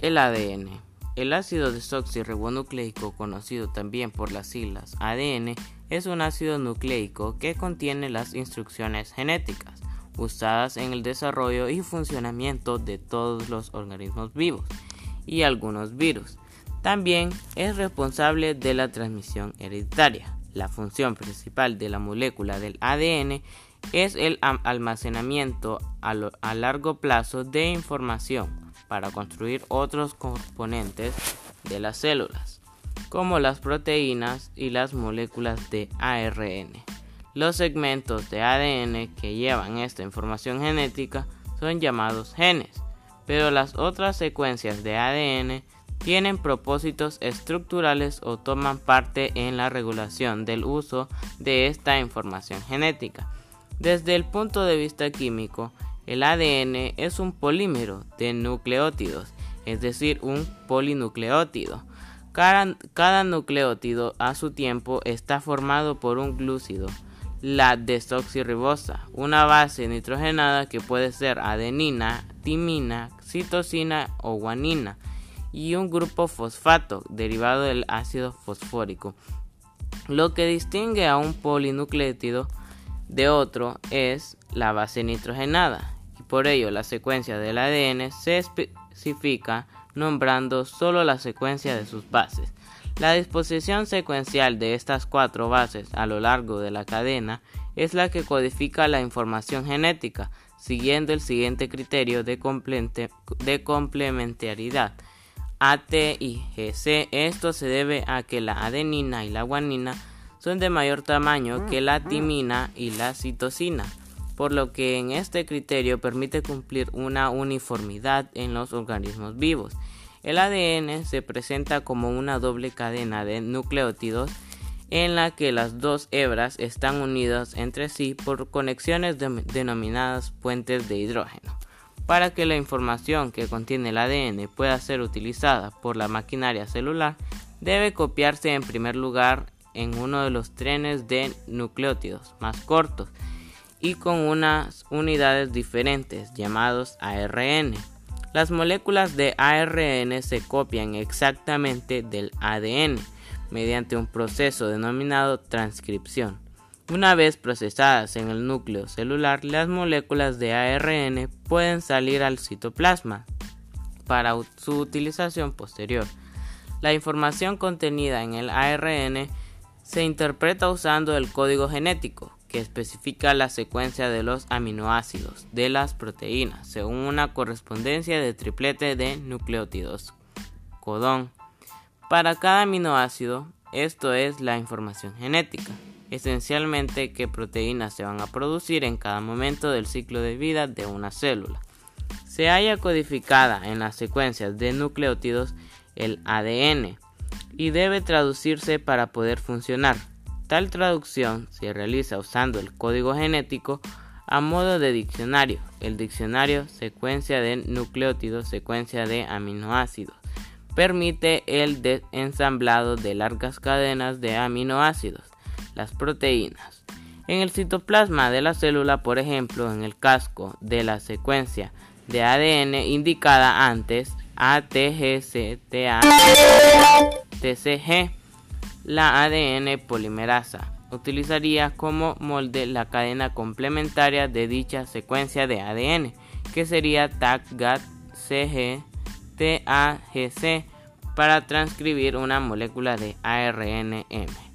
El ADN. El ácido desoxirribonucleico, conocido también por las siglas ADN, es un ácido nucleico que contiene las instrucciones genéticas usadas en el desarrollo y funcionamiento de todos los organismos vivos y algunos virus. También es responsable de la transmisión hereditaria. La función principal de la molécula del ADN es el almacenamiento a, largo plazo de información para construir otros componentes de las células, como las proteínas y las moléculas de ARN. Los segmentos de ADN que llevan esta información genética son llamados genes, pero las otras secuencias de ADN tienen propósitos estructurales o toman parte en la regulación del uso de esta información genética. Desde el punto de vista químico, el ADN es un polímero de nucleótidos, es decir, un polinucleótido. Cada, nucleótido a su tiempo está formado por un glúcido, la desoxirribosa, una base nitrogenada que puede ser adenina, timina, citosina o guanina, y un grupo fosfato derivado del ácido fosfórico. Lo que distingue a un polinucleótido de otro es la base nitrogenada, por ello, la secuencia del ADN se especifica nombrando solo la secuencia de sus bases. La disposición secuencial de estas cuatro bases a lo largo de la cadena es la que codifica la información genética, siguiendo el siguiente criterio de, de complementariedad. AT y GC. Esto se debe a que la adenina y la guanina son de mayor tamaño que la timina y la citosina por lo que en este criterio permite cumplir una uniformidad en los organismos vivos. El ADN se presenta como una doble cadena de nucleótidos en la que las dos hebras están unidas entre sí por conexiones denominadas puentes de hidrógeno. Para que la información que contiene el ADN pueda ser utilizada por la maquinaria celular, debe copiarse en primer lugar en uno de los trenes de nucleótidos más cortos y con unas unidades diferentes llamados ARN. Las moléculas de ARN se copian exactamente del ADN mediante un proceso denominado transcripción. Una vez procesadas en el núcleo celular, las moléculas de ARN pueden salir al citoplasma para su utilización posterior. La información contenida en el ARN se interpreta usando el código genético, que especifica la secuencia de los aminoácidos de las proteínas según una correspondencia de triplete de nucleótidos. Codón. Para cada aminoácido, esto es la información genética, esencialmente qué proteínas se van a producir en cada momento del ciclo de vida de una célula. Se halla codificada en las secuencias de nucleótidos el ADN y debe traducirse para poder funcionar. Tal traducción se realiza usando el código genético a modo de diccionario. El diccionario secuencia de nucleótidos, secuencia de aminoácidos. Permite el ensamblado de largas cadenas de aminoácidos, las proteínas. En el citoplasma de la célula, por ejemplo, en el casco de la secuencia de ADN indicada antes, ATGCTA, TCG, la ADN polimerasa utilizaría como molde la cadena complementaria de dicha secuencia de ADN, que sería TAC-GAT CG TAGC para transcribir una molécula de ARNM.